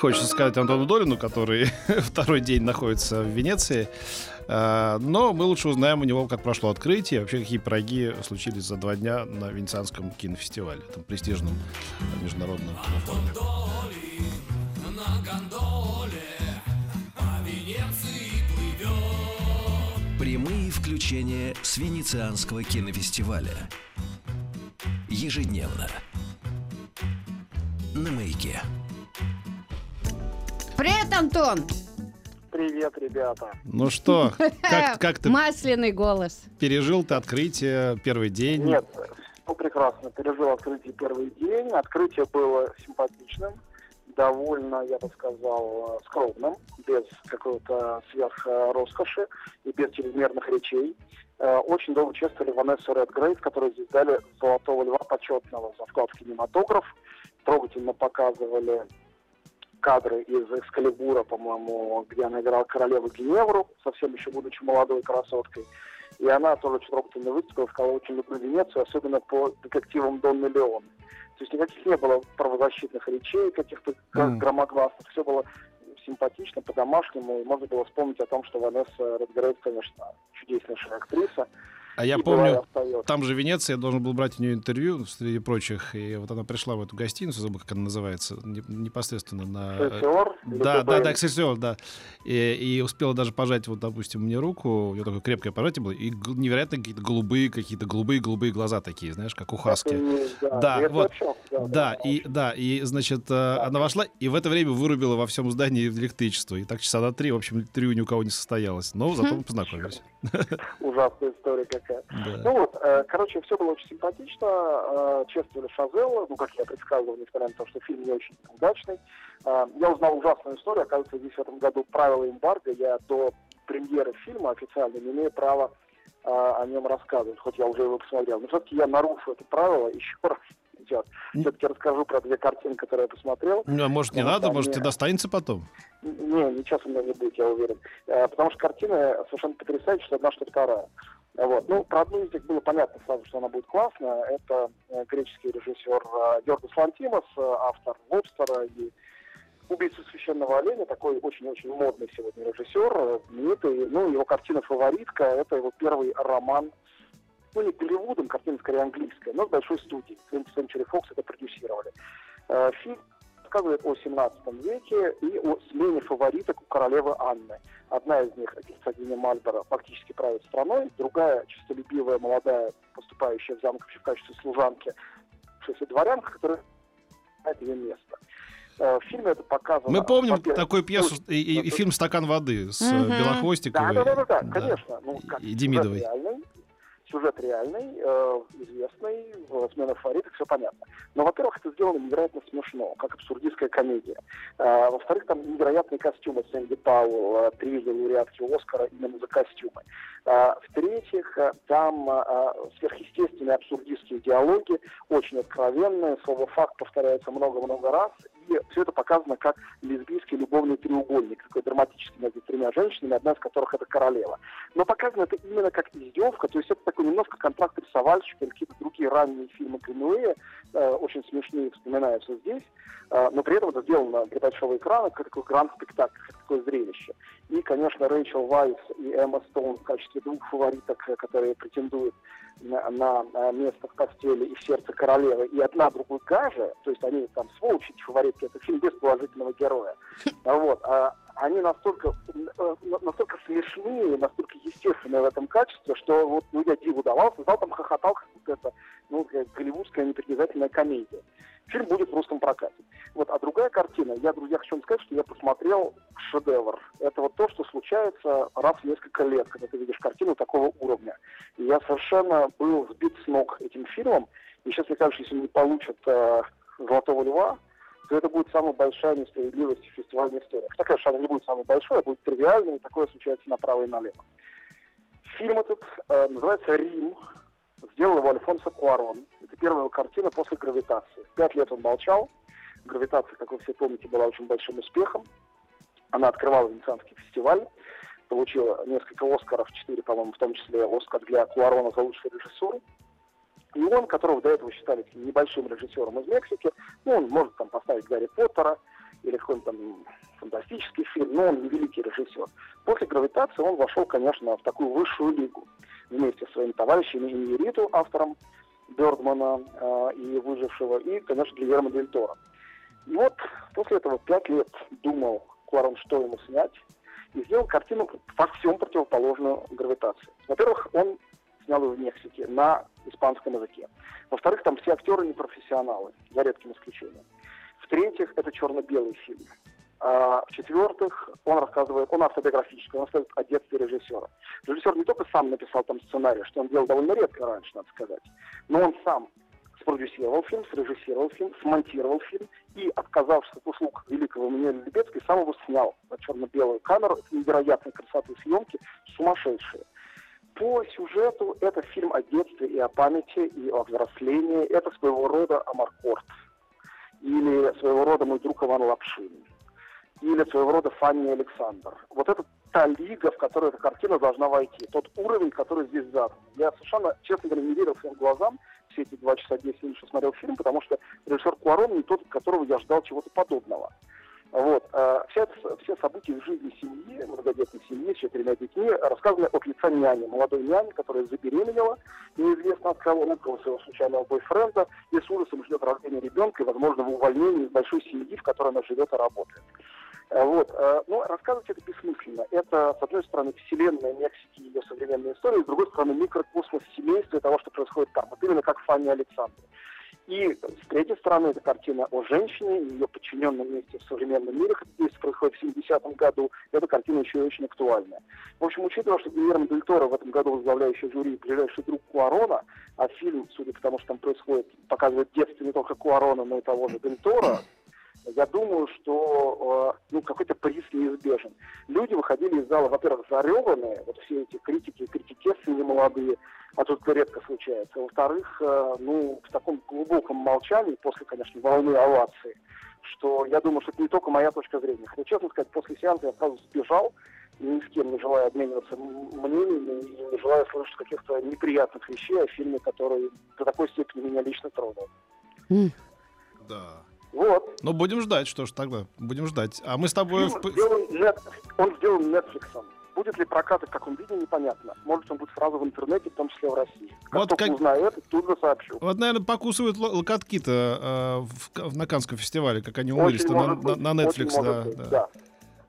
Хочется сказать Антону Долину, который второй день находится в Венеции. А, Но мы лучше узнаем у него, как прошло открытие, вообще какие пироги случились за два дня на Венецианском кинофестивале, там престижном международном форуме. Прямые включения с Венецианского кинофестиваля. Ежедневно. На маяке. Привет, Антон! Привет, ребята. Ну что, как, как ты Масляный голос. пережил ты открытие, первый день? Нет, ну прекрасно. Пережил открытие первый день. Открытие было симпатичным, довольно, я бы сказал, скромным, без какой-то сверхроскоши и без чрезмерных речей. Э, Очень долго чествовали Ванессу Редгрейв, которую здесь дали Золотого Льва почетного за вклад в кинематограф. Трогательно показывали кадры из «Экскалибура», по-моему, где она играла королеву Геневру, совсем еще будучи молодой красоткой. И она тоже очень трогательно выступила, сказала, очень люблю Венецию, особенно по детективам Донны Леон. То есть никаких не было правозащитных речей, каких-то Мгм. громогласных. Все было симпатично, по-домашнему. И можно было вспомнить о том, что Ванесса Редгрейв, конечно, чудеснейшая актриса. А я И помню, там же Венеция, я должен был брать у нее интервью среди прочих, и вот она пришла в эту гостиницу, забыл, как она называется, не- непосредственно на... Эксельсиор Да, да, да, Эксельсиор, да. И, и успела даже пожать, вот, допустим, мне руку, у нее такое крепкое пожатие было, и невероятно какие-то голубые, какие-то голубые-голубые глаза такие, знаешь, как у Хаски. Да, Да, вот. да, Да, и да, и значит, э, она вошла и в это время вырубила во всем здании электричество. И так часа на три, в общем, интервью ни у кого не состоялось. Но зато мы познакомились. Ужасная история какая. Ну вот, э, короче, все было очень симпатично. Э, чествовали Шазелла, ну, как я предсказывал, несмотря на то, что фильм не очень удачный. Э, я узнал ужасную историю. Оказывается, здесь в этом году правила эмбарго. Я до премьеры фильма официально не имею права э, о нем рассказывать, хоть я уже его посмотрел. Но все-таки я нарушу это правило еще раз. Сейчас. Все-таки расскажу про две картины, которые я посмотрел. Ну, а может, не надо, может, тебе достанется потом. Не, ничего у меня не будет, я уверен. Э, Потому что картины совершенно потрясающие, что одна, что вторая. Вот. Ну, про одну из них было понятно сразу, что она будет классная. Это э, греческий режиссер э, Йоргос Лантимос, э, автор «Лобстера» и «Убийца священного оленя», такой очень-очень модный сегодня режиссер, э, знаменитый. Ну, его картина «Фаворитка» — это его первый роман ну, не Голливудом, картина скорее английская, но с большой студией. 20th Century Fox это продюсировали. Э, Фильм рассказывает о 17 веке и о смене фавориток у королевы Анны. Одна из них, герцогиня Мальборо, фактически правит страной, другая, честолюбивая, молодая, поступающая в замок в качестве служанки, дворянка, которая занимает ее место. Э, В фильме это показано... Мы помним во-первых, такую пьесу и, и- и фильм «Стакан воды» с э. Да, Белохвостиковой. да, да, да, да, Да. конечно. Ну, как И Демидовой. Реальный, сюжет реальный, э, известный, э, смена фавориток, все понятно. Но, во-первых, это сделано невероятно смешно, как абсурдистская комедия. Э, во-вторых, там невероятные костюмы Сэнди Пауэлл, э, трижды лауреатки Оскара именно за костюмы. Э, в-третьих, э, там э, сверхъестественные абсурдистские диалоги, очень откровенные, слово «факт» повторяется много-много раз, и все это показано как лесбийский любовный треугольник, такой драматический между тремя женщинами, одна из которых это королева. Но показано это именно как издевка, то есть это такой немножко контракт рисовальщика какие-то другие ранние фильмы Гринуэя, э, очень смешные вспоминаются здесь, э, но при этом это сделано для большого экрана, как такой гранд-спектакль, как такое зрелище. И, конечно, Рэйчел Вайс и Эмма Стоун в качестве двух фавориток, э, которые претендуют на, на, э, место в постели и в сердце королевы, и одна другой гаже, то есть они там сволочи, фаворитки, это фильм без положительного героя. А Вот, а они настолько, э, на- настолько смешные, настолько естественные в этом качестве, что вот ну, я диву давался, зал там хохотал, как будто это ну, голливудская непритязательная комедия. Фильм будет в русском прокате. Вот, а другая картина, я, друзья, хочу вам сказать, что я посмотрел шедевр. Это вот то, что случается раз в несколько лет, когда ты видишь картину такого уровня. Я совершенно был сбит с ног этим фильмом. И сейчас, мне кажется, если не получат э, «Золотого льва», то это будет самая большая несправедливость в фестивальной истории. Хотя, конечно, она не будет самой большой, а будет тривиальной, и такое случается направо и налево. Фильм этот э, называется «Рим». Сделал его Альфонсо Куарон. Это первая его картина после «Гравитации». Пять лет он молчал. «Гравитация», как вы все помните, была очень большим успехом. Она открывала Венецианский фестиваль, получила несколько Оскаров, четыре, по-моему, в том числе Оскар для Куарона за лучшую режиссуру. И он, которого до этого считали небольшим режиссером из Мексики, ну, он может там поставить Гарри Поттера или какой-нибудь там фантастический фильм, но он не великий режиссер. После «Гравитации» он вошел, конечно, в такую высшую лигу вместе с своими товарищами и Риту, автором Бердмана э, и «Выжившего», и, конечно, Гильермо Дель Торо. И вот после этого пять лет думал Куарон, что ему снять, и сделал картину во всем противоположную гравитации. Во-первых, он снял ее в Мексике на испанском языке. Во-вторых, там все актеры не профессионалы, за редким исключением. В-третьих, это черно-белый фильм. А, в-четвертых, он рассказывает, он автобиографический, он рассказывает о детстве режиссера. Режиссер не только сам написал там сценарий, что он делал довольно редко раньше, надо сказать, но он сам спродюсировал фильм, срежиссировал фильм, смонтировал фильм и, отказавшись от услуг великого Мануэля Лебецкой, сам его снял на черно-белую камеру. Это невероятной красоты съемки, сумасшедшие. По сюжету это фильм о детстве и о памяти, и о взрослении. Это своего рода Амаркорт. Или своего рода мой друг Иван Лапшин. Или своего рода Фанни Александр. Вот это та лига, в которую эта картина должна войти. Тот уровень, который здесь задан. Я совершенно, честно говоря, не верил своим глазам все эти два часа 10 минут, что смотрел фильм, потому что режиссер Куарон не тот, которого я ждал чего-то подобного. Вот. А вся, все события в жизни семьи, многодетной семьи с четырьмя детьми, рассказаны от лица няни, молодой няни, которая забеременела, неизвестно от кого, кого своего случайного бойфренда, и с ужасом ждет рождения ребенка и, возможно, увольнения из большой семьи, в которой она живет и работает. А, вот. А, но рассказывать это бессмысленно. Это, с одной стороны, вселенная Мексики и ее современная история, с другой стороны, микрокосмос семейства и того, что происходит там. Вот именно как Фанни Александр. И с третьей стороны, это картина о женщине и ее подчиненном месте в современном мире, как здесь происходит в 70-м году. Эта картина еще и очень актуальная. В общем, учитывая, что Гильермо Дель Торо в этом году возглавляющий жюри ближайший друг Куарона, а фильм, судя по тому, что там происходит, показывает детство не только Куарона, но и того же Дель Торо, я думаю, что э, ну, какой-то приз неизбежен. Люди выходили из зала, во-первых, зареванные, вот все эти критики и критикесы молодые, а тут это редко случается. Во-вторых, э, ну, в таком глубоком молчании, после, конечно, волны овации, что я думаю, что это не только моя точка зрения. Хотя, честно сказать, после сеанса я сразу сбежал, ни с кем не желая обмениваться мнениями и не желая слышать каких-то неприятных вещей о фильме, который до такой степени меня лично тронул. Mm. Да. Вот. Ну, будем ждать, что ж тогда. Будем ждать. А мы с тобой... Фильм в... сделан нет... Он сделан Netflix. Будет ли прокат и в каком виде, непонятно. Может, он будет сразу в интернете, в том числе в России. Как вот только как... узнаю это, тут же сообщу. Вот, наверное, покусывают локотки-то э, в, на Канском фестивале, как они умылись на, на, на Netflix. Да, да. да.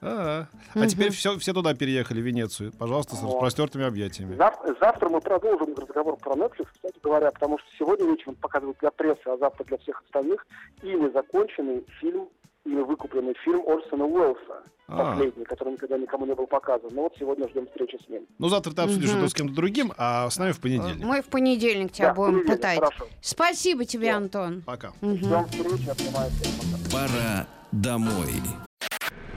А, -а. а теперь все, все туда переехали, в Венецию. Пожалуйста, с распростертыми объятиями. Завтра, завтра мы продолжим разговор про Netflix, кстати говоря, потому что сегодня вечером показывают для прессы, а завтра для всех остальных, ими законченный фильм, ими выкупленный фильм Орсона Уэллса. А. Последний, который никогда никому не был показан. Но вот сегодня ждем встречи с ним. Ну, завтра ты обсудишь угу. это с кем-то другим, а с нами в понедельник. Мы в понедельник тебя да, будем пытать. Хорошо. Спасибо тебе, да. Антон. Пока. Угу. Ждем встречи, Пора домой.